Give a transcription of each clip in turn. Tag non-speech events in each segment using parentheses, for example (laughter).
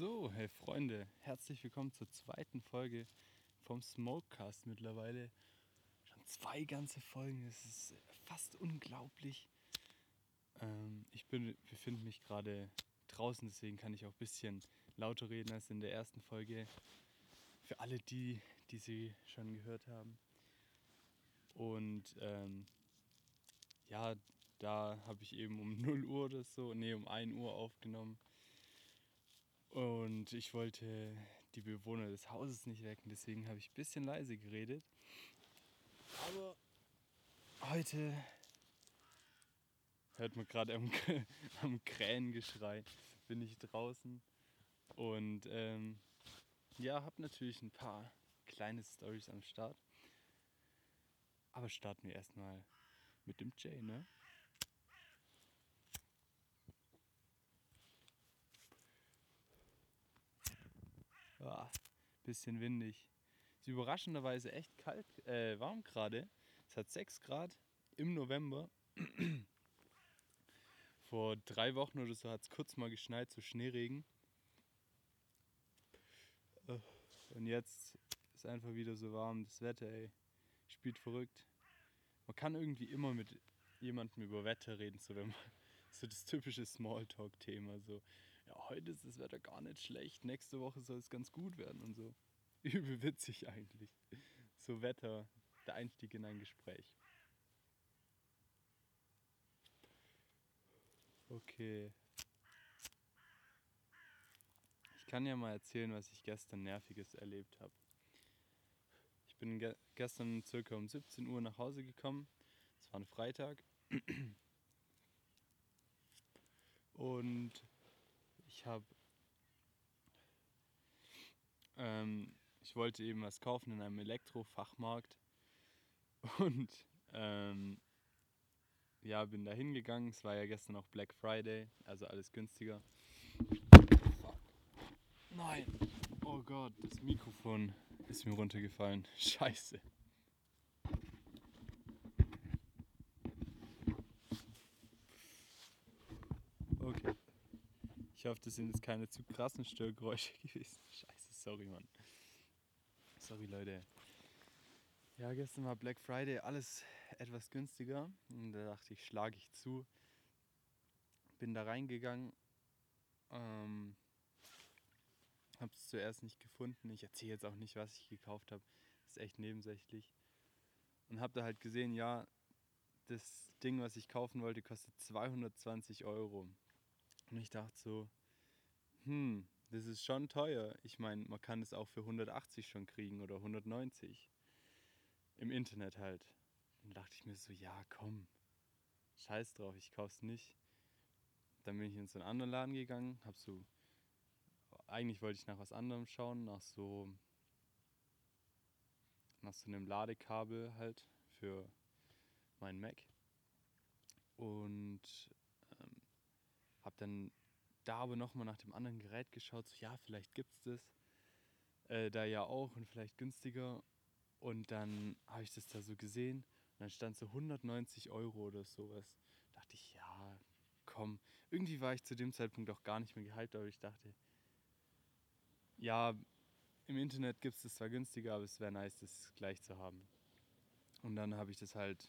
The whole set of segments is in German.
So, hey Freunde, herzlich willkommen zur zweiten Folge vom Smokecast mittlerweile. Schon zwei ganze Folgen, das ist fast unglaublich. Ähm, ich befinde mich gerade draußen, deswegen kann ich auch ein bisschen lauter reden als in der ersten Folge. Für alle die, die sie schon gehört haben. Und ähm, ja, da habe ich eben um 0 Uhr oder so, nee, um 1 Uhr aufgenommen. Und ich wollte die Bewohner des Hauses nicht wecken, deswegen habe ich ein bisschen leise geredet. Aber heute hört man gerade am, (laughs) am Krähengeschrei, bin ich draußen. Und ähm, ja, habe natürlich ein paar kleine Stories am Start. Aber starten wir erstmal mit dem Jay, ne? Ja, bisschen windig. Ist überraschenderweise echt kalt, äh, warm gerade. Es hat 6 Grad im November. (clears throat) Vor drei Wochen oder so hat es kurz mal geschneit, so Schneeregen. Äh, und jetzt ist einfach wieder so warm. Das Wetter, ey, spielt verrückt. Man kann irgendwie immer mit jemandem über Wetter reden, so wenn man (laughs) so das typische Smalltalk-Thema, so heute ist das Wetter gar nicht schlecht, nächste Woche soll es ganz gut werden und so. (laughs) Übel witzig eigentlich. So Wetter, der Einstieg in ein Gespräch. Okay. Ich kann ja mal erzählen, was ich gestern Nerviges erlebt habe. Ich bin ge gestern circa um 17 Uhr nach Hause gekommen. Es war ein Freitag. (clears throat) Und ich habe, ähm, ich wollte eben was kaufen in einem Elektrofachmarkt (laughs) und ähm, ja, bin da hingegangen. Es war ja gestern auch Black Friday, also alles günstiger. Nein. Oh Gott, das Mikrofon ist mir runtergefallen. (laughs) Scheiße. Ich hoffe, das sind jetzt keine zu krassen Störgeräusche (laughs) gewesen. Scheiße, sorry, Mann. Sorry, Leute. Ja, gestern war Black Friday, alles etwas günstiger. Und da dachte ich, schlage ich zu. Bin da reingegangen. Ähm, es zuerst nicht gefunden. Ich erzähle jetzt auch nicht, was ich gekauft habe. Ist echt nebensächlich. Und habe da halt gesehen, ja, das Ding, was ich kaufen wollte, kostet 220 Euro. Und ich dachte so, hm, das ist schon teuer. Ich meine, man kann es auch für 180 schon kriegen oder 190. Im Internet halt. Und dachte ich mir so, ja, komm, scheiß drauf, ich kauf's nicht. Dann bin ich in so einen anderen Laden gegangen, hab so, eigentlich wollte ich nach was anderem schauen, nach so, nach so einem Ladekabel halt für meinen Mac. Und habe dann da aber nochmal nach dem anderen Gerät geschaut, so ja, vielleicht gibt es das äh, da ja auch und vielleicht günstiger. Und dann habe ich das da so gesehen und dann stand so 190 Euro oder sowas. Da dachte ich, ja, komm. Irgendwie war ich zu dem Zeitpunkt auch gar nicht mehr gehypt, aber ich dachte, ja, im Internet gibt es das zwar günstiger, aber es wäre nice, das gleich zu haben. Und dann habe ich das halt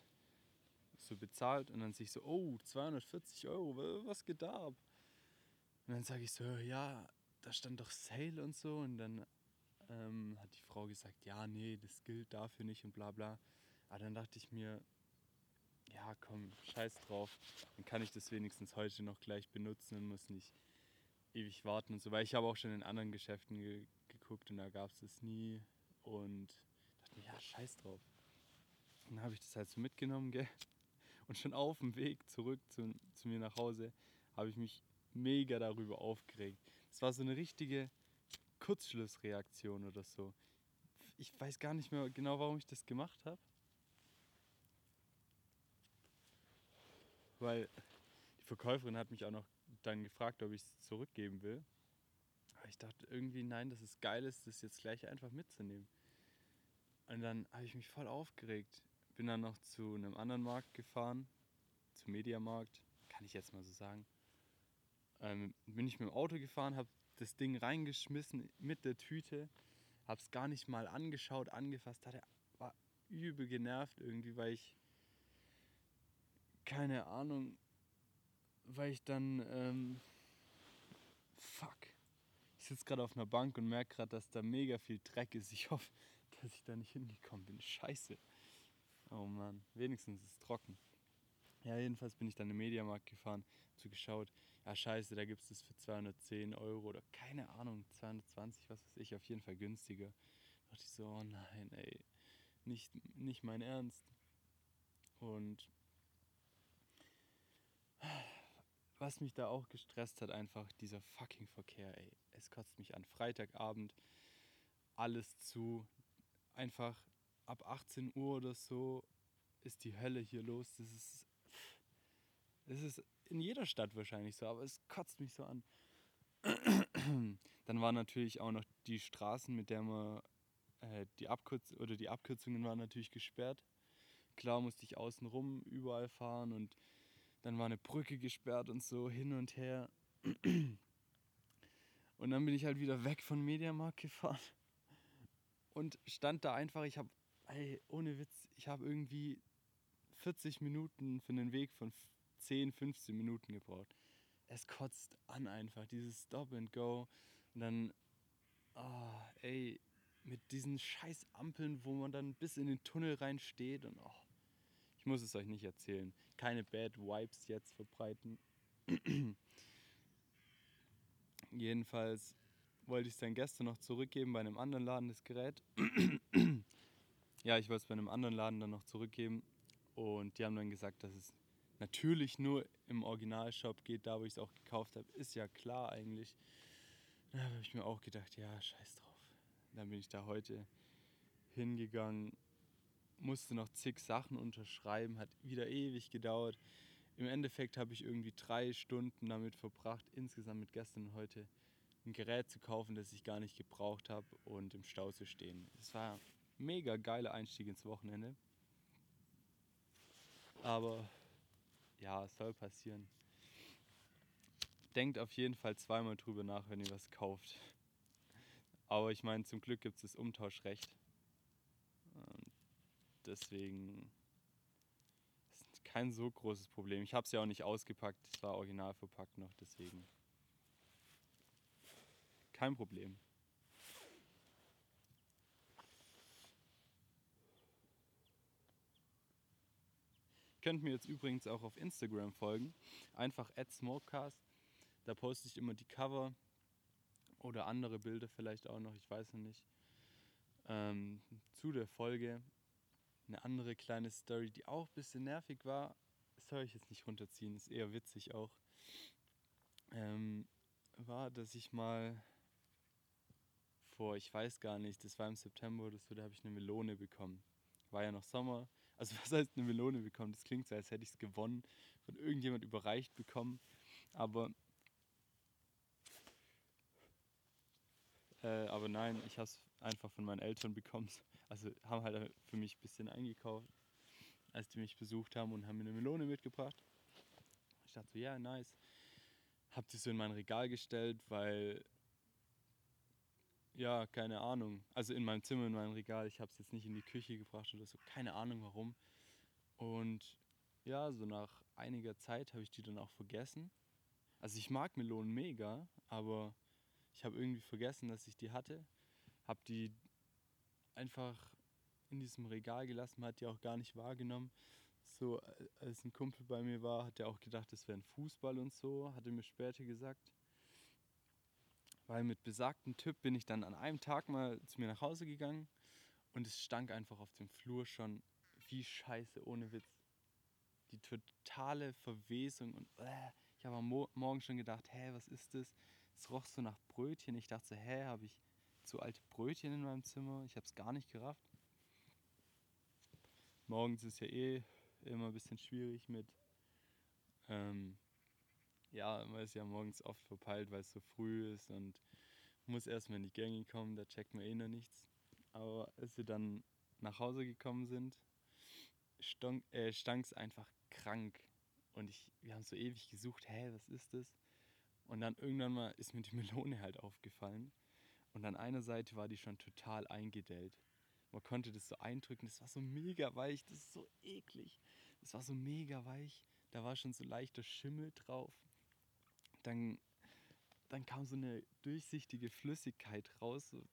so bezahlt und dann sehe ich so, oh, 240 Euro, was geht da ab? Und dann sage ich so, ja, da stand doch Sale und so. Und dann ähm, hat die Frau gesagt, ja, nee, das gilt dafür nicht und bla bla. Aber dann dachte ich mir, ja, komm, scheiß drauf. Dann kann ich das wenigstens heute noch gleich benutzen und muss nicht ewig warten und so. Weil ich habe auch schon in anderen Geschäften ge geguckt und da gab es das nie. Und dachte mir, ja, scheiß drauf. dann habe ich das halt so mitgenommen, gell? Und schon auf dem Weg zurück zu, zu mir nach Hause habe ich mich mega darüber aufgeregt. Es war so eine richtige Kurzschlussreaktion oder so. Ich weiß gar nicht mehr genau, warum ich das gemacht habe. Weil die Verkäuferin hat mich auch noch dann gefragt, ob ich es zurückgeben will. Aber ich dachte irgendwie, nein, dass es geil ist, das jetzt gleich einfach mitzunehmen. Und dann habe ich mich voll aufgeregt bin dann noch zu einem anderen Markt gefahren, zum Mediamarkt, kann ich jetzt mal so sagen. Ähm, bin ich mit dem Auto gefahren, habe das Ding reingeschmissen mit der Tüte, hab's gar nicht mal angeschaut, angefasst, hatte, war übel genervt irgendwie, weil ich keine Ahnung, weil ich dann ähm, fuck. Ich sitze gerade auf einer Bank und merke gerade, dass da mega viel Dreck ist. Ich hoffe, (laughs) dass ich da nicht hingekommen bin. Scheiße. Oh Mann, wenigstens ist es trocken. Ja, jedenfalls bin ich dann im Mediamarkt gefahren, zu geschaut, ja scheiße, da gibt es das für 210 Euro oder keine Ahnung, 220, was weiß ich, auf jeden Fall günstiger. Da dachte ich so, oh nein, ey, nicht, nicht mein Ernst. Und was mich da auch gestresst hat, einfach dieser fucking Verkehr, ey. Es kotzt mich an. Freitagabend, alles zu. Einfach ab 18 Uhr oder so ist die Hölle hier los. Das ist es ist in jeder Stadt wahrscheinlich so, aber es kotzt mich so an. Dann waren natürlich auch noch die Straßen, mit der man äh, die Abkürz oder die Abkürzungen waren natürlich gesperrt. Klar musste ich außen rum überall fahren und dann war eine Brücke gesperrt und so hin und her. Und dann bin ich halt wieder weg von Mediamarkt gefahren und stand da einfach, ich habe, ohne Witz, ich habe irgendwie 40 Minuten für einen Weg von 10, 15 Minuten gebraucht. Es kotzt an einfach, dieses Stop and Go. Und dann, oh, ey, mit diesen scheiß Ampeln, wo man dann bis in den Tunnel reinsteht und oh, ich muss es euch nicht erzählen. Keine Bad Vibes jetzt verbreiten. (clears throat) Jedenfalls wollte ich es dann gestern noch zurückgeben bei einem anderen Laden, das Gerät. (clears throat) ja, ich wollte es bei einem anderen Laden dann noch zurückgeben. Und die haben dann gesagt, dass es natürlich nur im Originalshop geht, da wo ich es auch gekauft habe, ist ja klar eigentlich. Da habe ich mir auch gedacht, ja, scheiß drauf. Dann bin ich da heute hingegangen, musste noch zig Sachen unterschreiben, hat wieder ewig gedauert. Im Endeffekt habe ich irgendwie drei Stunden damit verbracht, insgesamt mit gestern und heute ein Gerät zu kaufen, das ich gar nicht gebraucht habe und im Stau zu stehen. Es war mega geiler Einstieg ins Wochenende. Aber ja, es soll passieren. Denkt auf jeden Fall zweimal drüber nach, wenn ihr was kauft. Aber ich meine, zum Glück gibt es das Umtauschrecht. Und deswegen ist kein so großes Problem. Ich habe es ja auch nicht ausgepackt, es war original verpackt noch, deswegen kein Problem. Könnt mir jetzt übrigens auch auf Instagram folgen. Einfach @smokecast. Da poste ich immer die Cover oder andere Bilder vielleicht auch noch, ich weiß noch nicht. Ähm, zu der Folge eine andere kleine Story, die auch ein bisschen nervig war. Soll ich jetzt nicht runterziehen, ist eher witzig auch. Ähm, war, dass ich mal vor, ich weiß gar nicht, das war im September oder so, da habe ich eine Melone bekommen. War ja noch Sommer, also was heißt eine Melone bekommen? Das klingt so, als hätte ich es gewonnen, von irgendjemand überreicht bekommen. Aber, äh, aber nein, ich habe es einfach von meinen Eltern bekommen. Also haben halt für mich ein bisschen eingekauft, als die mich besucht haben und haben mir eine Melone mitgebracht. Ich dachte so, ja, nice. Hab die so in mein Regal gestellt, weil ja, keine Ahnung. Also in meinem Zimmer, in meinem Regal. Ich habe es jetzt nicht in die Küche gebracht oder so. Keine Ahnung warum. Und ja, so nach einiger Zeit habe ich die dann auch vergessen. Also ich mag Melonen mega, aber ich habe irgendwie vergessen, dass ich die hatte. Habe die einfach in diesem Regal gelassen, hat die auch gar nicht wahrgenommen. So, als ein Kumpel bei mir war, hat er auch gedacht, das wäre ein Fußball und so, hatte mir später gesagt. Weil mit besagtem Typ bin ich dann an einem Tag mal zu mir nach Hause gegangen und es stank einfach auf dem Flur schon wie Scheiße, ohne Witz. Die totale Verwesung und äh, ich habe am Mo Morgen schon gedacht, hä, was ist das? Es roch so nach Brötchen. Ich dachte hä, habe ich zu alte Brötchen in meinem Zimmer? Ich habe es gar nicht gerafft. Morgens ist ja eh immer ein bisschen schwierig mit ähm, ja, man ist ja morgens oft verpeilt, weil es so früh ist und muss erstmal in die Gänge kommen, da checkt man eh noch nichts. Aber als wir dann nach Hause gekommen sind, stank es äh, einfach krank. Und ich, wir haben so ewig gesucht, hä, was ist das? Und dann irgendwann mal ist mir die Melone halt aufgefallen. Und an einer Seite war die schon total eingedellt. Man konnte das so eindrücken, das war so mega weich, das ist so eklig. Das war so mega weich, da war schon so leichter Schimmel drauf. Dann, dann kam so eine durchsichtige Flüssigkeit raus, so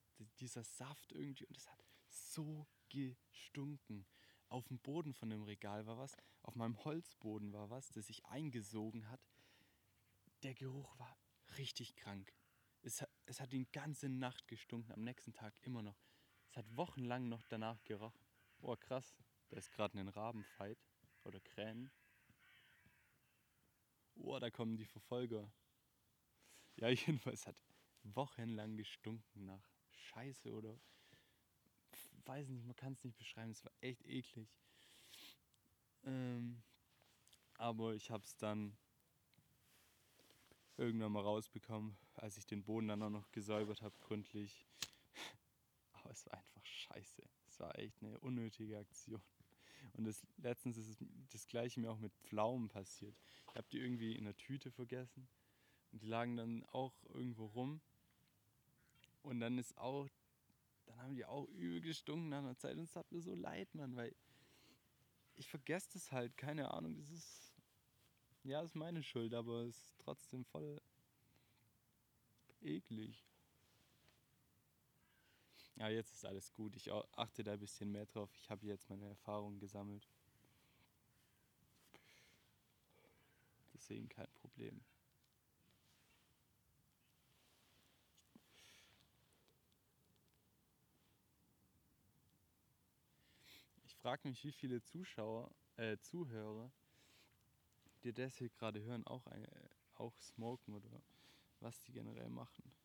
dieser Saft irgendwie und es hat so gestunken. Auf dem Boden von dem Regal war was, auf meinem Holzboden war was, das sich eingesogen hat. Der Geruch war richtig krank. Es, es hat die ganze Nacht gestunken, am nächsten Tag immer noch. Es hat wochenlang noch danach gerochen. Oh, krass. Da ist gerade ein Rabenfight. Oder Krähen. Oh, da kommen die Verfolger. Ja, (laughs) jedenfalls hat wochenlang gestunken nach Scheiße oder weiß nicht, man kann es nicht beschreiben. Es war echt eklig. Ähm, aber ich habe es dann irgendwann mal rausbekommen, als ich den Boden dann auch noch gesäubert habe, gründlich. (laughs) Aber es war einfach scheiße. Es war echt eine unnötige Aktion. Und das, letztens ist das gleiche mir auch mit Pflaumen passiert. Ich habe die irgendwie in der Tüte vergessen. Und die lagen dann auch irgendwo rum. Und dann ist auch, dann haben die auch übel gestunken nach einer Zeit. Und es hat mir so leid, Mann, weil ich vergesse das halt, keine Ahnung, das ist, ja, das ist meine Schuld, aber es ist trotzdem voll eklig. Ja, jetzt ist alles gut. Ich achte da ein bisschen mehr drauf. Ich habe jetzt meine Erfahrungen gesammelt. Deswegen kein Problem. Ich frage mich, wie viele Zuschauer, äh, Zuhörer, die das hier gerade hören, auch, äh, auch smoken oder was die generell machen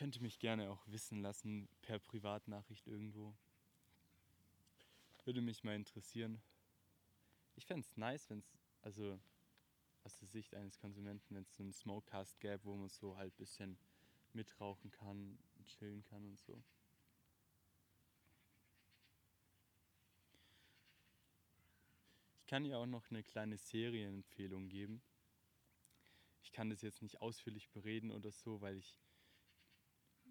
könnt ihr mich gerne auch wissen lassen per Privatnachricht irgendwo. Würde mich mal interessieren. Ich fände es nice, wenn es, also aus der Sicht eines Konsumenten, wenn es so einen Smokecast gäbe, wo man so halt ein bisschen mitrauchen kann, chillen kann und so. Ich kann ja auch noch eine kleine Serienempfehlung geben. Ich kann das jetzt nicht ausführlich bereden oder so, weil ich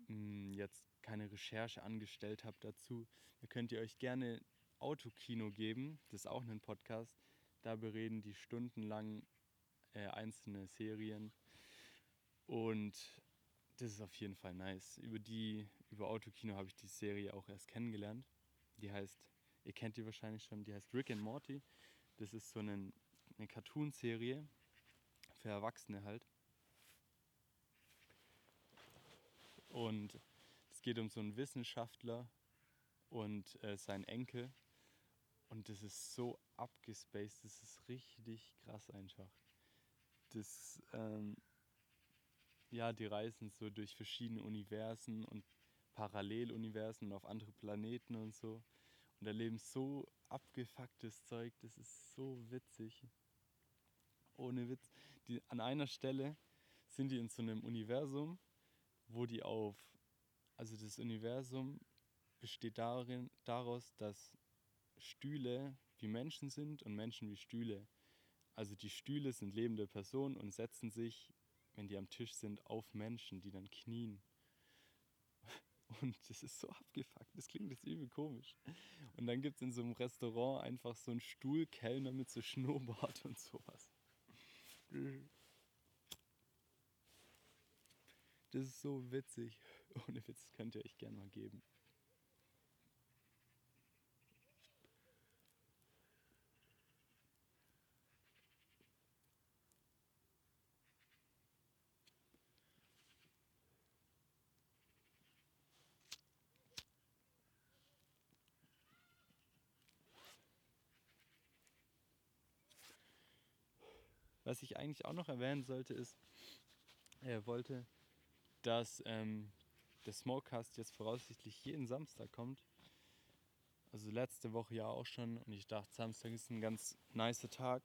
jetzt keine Recherche angestellt habe dazu, da könnt ihr euch gerne Autokino geben. Das ist auch ein Podcast. Da bereden die stundenlang äh, einzelne Serien. Und das ist auf jeden Fall nice. Über die, über Autokino habe ich die Serie auch erst kennengelernt. Die heißt, ihr kennt die wahrscheinlich schon, die heißt Rick and Morty. Das ist so eine, eine Cartoon-Serie für Erwachsene halt. Und es geht um so einen Wissenschaftler und äh, seinen Enkel. Und das ist so abgespaced, das ist richtig krass einfach. Das, ähm, ja, die reisen so durch verschiedene Universen und Paralleluniversen und auf andere Planeten und so. Und erleben so abgefucktes Zeug, das ist so witzig. Ohne Witz. Die, an einer Stelle sind die in so einem Universum, wo die auf, also das Universum besteht darin, daraus, dass Stühle wie Menschen sind und Menschen wie Stühle. Also die Stühle sind lebende Personen und setzen sich, wenn die am Tisch sind, auf Menschen, die dann knien. (laughs) Und das ist so abgefuckt, das klingt jetzt übel komisch. Und dann gibt es in so einem Restaurant einfach so einen Stuhlkellner mit so Schnurrbart (laughs) und sowas. (laughs) Das ist so witzig. (laughs) Ohne Witz könnt ihr euch gerne mal geben. Was ich eigentlich auch noch erwähnen sollte, ist, er wollte dass ähm, der Smokecast jetzt voraussichtlich jeden Samstag kommt. Also letzte Woche ja auch schon und ich dachte, Samstag ist ein ganz nicer Tag.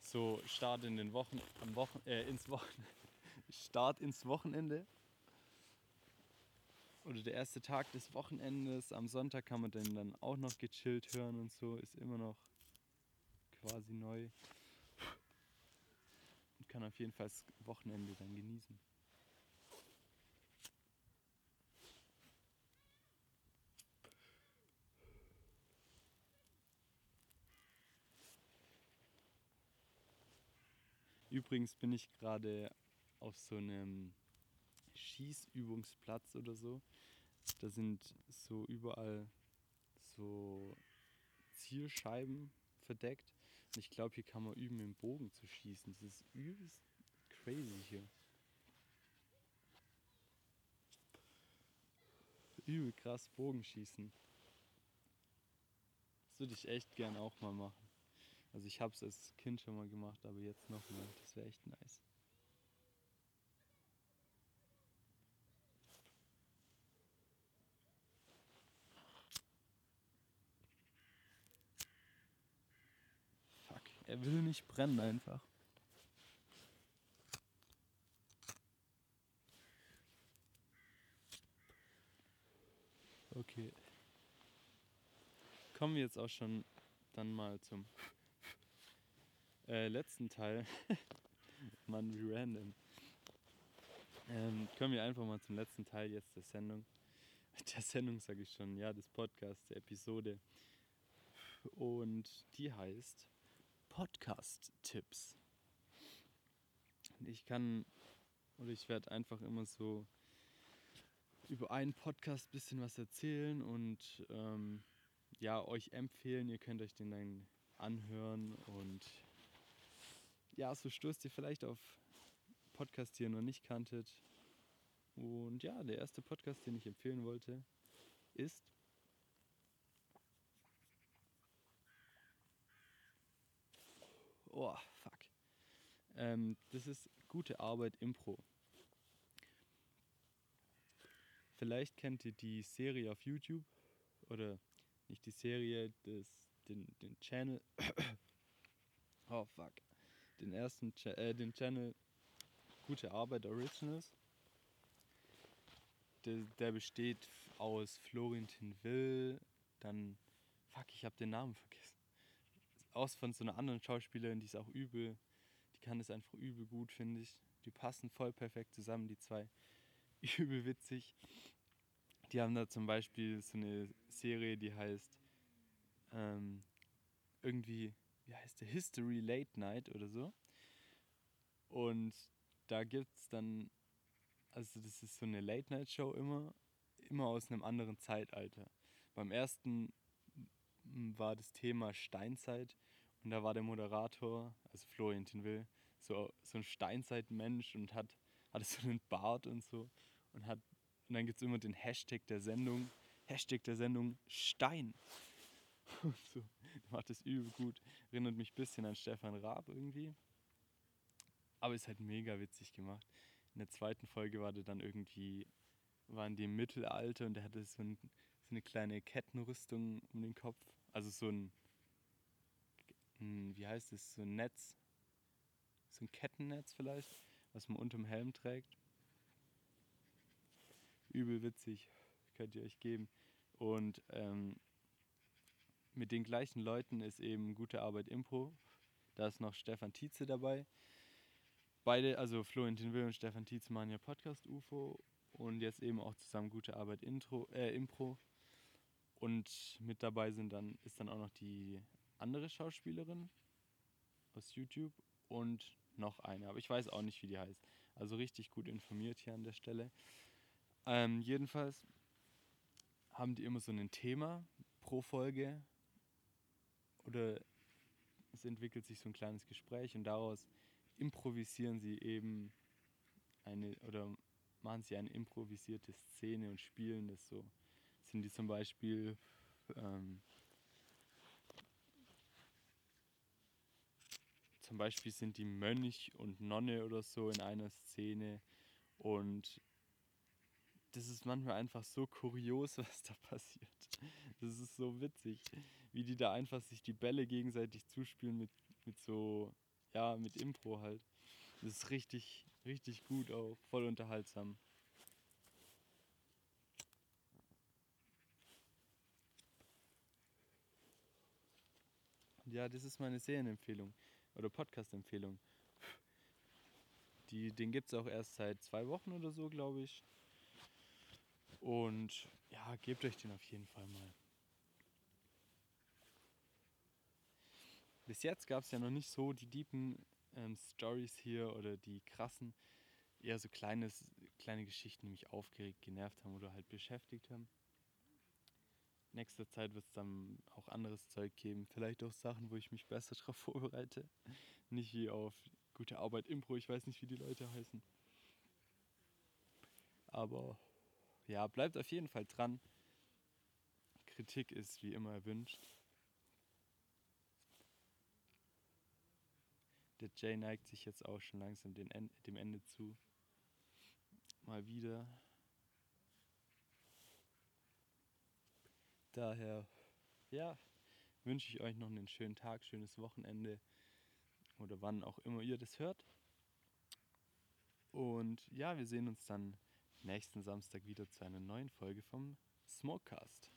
So Start in den Wochen, am Wochen, äh, ins Wochen, (laughs) Start ins Wochenende. Oder der erste Tag des Wochenendes. Am Sonntag kann man den dann auch noch gechillt hören und so. Ist immer noch quasi neu. kann auf jeden Fall das Wochenende dann genießen. Übrigens bin ich gerade auf so einem Schießübungsplatz oder so. Da sind so überall so Zielscheiben verdeckt. Und ich glaube, hier kann man üben, im Bogen zu schießen. Das ist übelst crazy hier. Übel krass Bogenschießen. Das würde ich echt gern auch mal machen. Also ich habe es als Kind schon mal gemacht, aber jetzt noch mal. Das wäre echt nice. Fuck, er will nicht brennen einfach. Okay. Kommen wir jetzt auch schon dann mal zum äh, letzten Teil. (laughs) Mann, wie random. Ähm, kommen wir einfach mal zum letzten Teil jetzt der Sendung. (laughs) Der Sendung sage ich schon, ja, des Podcasts, der Episode. Und die heißt Podcast-Tipps. Ich kann, oder ich werde einfach immer so über einen Podcast ein bisschen was erzählen und ähm, ja, euch empfehlen. Ihr könnt euch den dann anhören und ja, so stoßt ihr vielleicht auf Podcast, die ihr noch nicht kanntet. Und ja, der erste Podcast, den ich empfehlen wollte, ist Oh, fuck. Ähm, das ist gute Arbeit Impro. Vielleicht kennt ihr die Serie auf YouTube oder nicht die Serie, das, den, den Channel. (coughs) oh fuck den ersten Cha äh, den Channel Gute Arbeit Originals. Der, der besteht aus Florentin Will, dann fuck, ich habe den Namen vergessen. Aus von so einer anderen Schauspielerin, die ist auch übel. Die kann es einfach übel gut, finde ich. Die passen voll perfekt zusammen, die zwei. (laughs) Übel witzig. Die haben da zum Beispiel so eine Serie, die heißt ähm, irgendwie wie heißt der, History Late Night oder so. Und da gibt es dann, also das ist so eine Late Night Show immer, immer aus einem anderen Zeitalter. Beim ersten war das Thema Steinzeit und da war der Moderator, also Florian Tinville, so, so ein Steinzeitmensch und hat, hatte so einen Bart und so und hat und dann gibt es immer den Hashtag der Sendung, Hashtag der Sendung Stein. (laughs) Und so (laughs) macht es übel gut. Erinnert mich ein bisschen an Stefan Raab irgendwie. Aber ist halt mega witzig gemacht. In der zweiten Folge war der dann irgendwie, waren die im Mittelalter und der hatte so, ein, so eine kleine Kettenrüstung um den Kopf. Also so ein, ein, wie heißt es, so ein Netz. So ein Kettennetz vielleicht, was man unterm Helm trägt. Übel witzig, könnt ihr euch geben. Und ähm, mit den gleichen Leuten ist eben Gute Arbeit Impro. Da ist noch Stefan Tietze dabei. Beide, also Florentin Will und Stefan Tietze machen ja Podcast UFO und jetzt eben auch zusammen Gute Arbeit Intro, äh, Impro. Und mit dabei sind dann, ist dann auch noch die andere Schauspielerin aus YouTube und noch eine, aber ich weiß auch nicht, wie die heißt. Also richtig gut informiert hier an der Stelle. Ähm, jedenfalls haben die immer so ein Thema pro Folge oder es entwickelt sich so ein kleines Gespräch und daraus improvisieren sie eben eine oder machen sie eine improvisierte Szene und spielen das so. Sind die zum Beispiel ähm, zum Beispiel sind die Mönch und Nonne oder so in einer Szene und das ist manchmal einfach so kurios, (laughs) was da passiert. Das ist so witzig, wie die da einfach sich die Bälle gegenseitig zuspielen mit, mit so, ja, mit Impro halt. Das ist richtig, richtig gut auch, voll unterhaltsam. Ja, das ist meine Serienempfehlung oder Podcast-Empfehlung. Den gibt es auch erst seit zwei Wochen oder so, glaube ich. Und ja, gebt euch den auf jeden Fall mal. Bis jetzt gab es ja noch nicht so die deepen ähm, Stories hier oder die krassen, eher so kleines, kleine Geschichten, die mich aufgeregt, genervt haben oder halt beschäftigt haben. Nächster Zeit wird es dann auch anderes Zeug geben. Vielleicht auch Sachen, wo ich mich besser (laughs) darauf vorbereite. Nicht wie auf gute Arbeit Impro, ich weiß nicht, wie die Leute heißen. Aber ja, bleibt auf jeden Fall dran. Kritik ist wie immer erwünscht. Der Jay neigt sich jetzt auch schon langsam dem Ende zu. Mal wieder. Daher, ja, wünsche ich euch noch einen schönen Tag, schönes Wochenende oder wann auch immer ihr das hört. Und ja, wir sehen uns dann nächsten Samstag wieder zu einer neuen Folge vom Smokecast.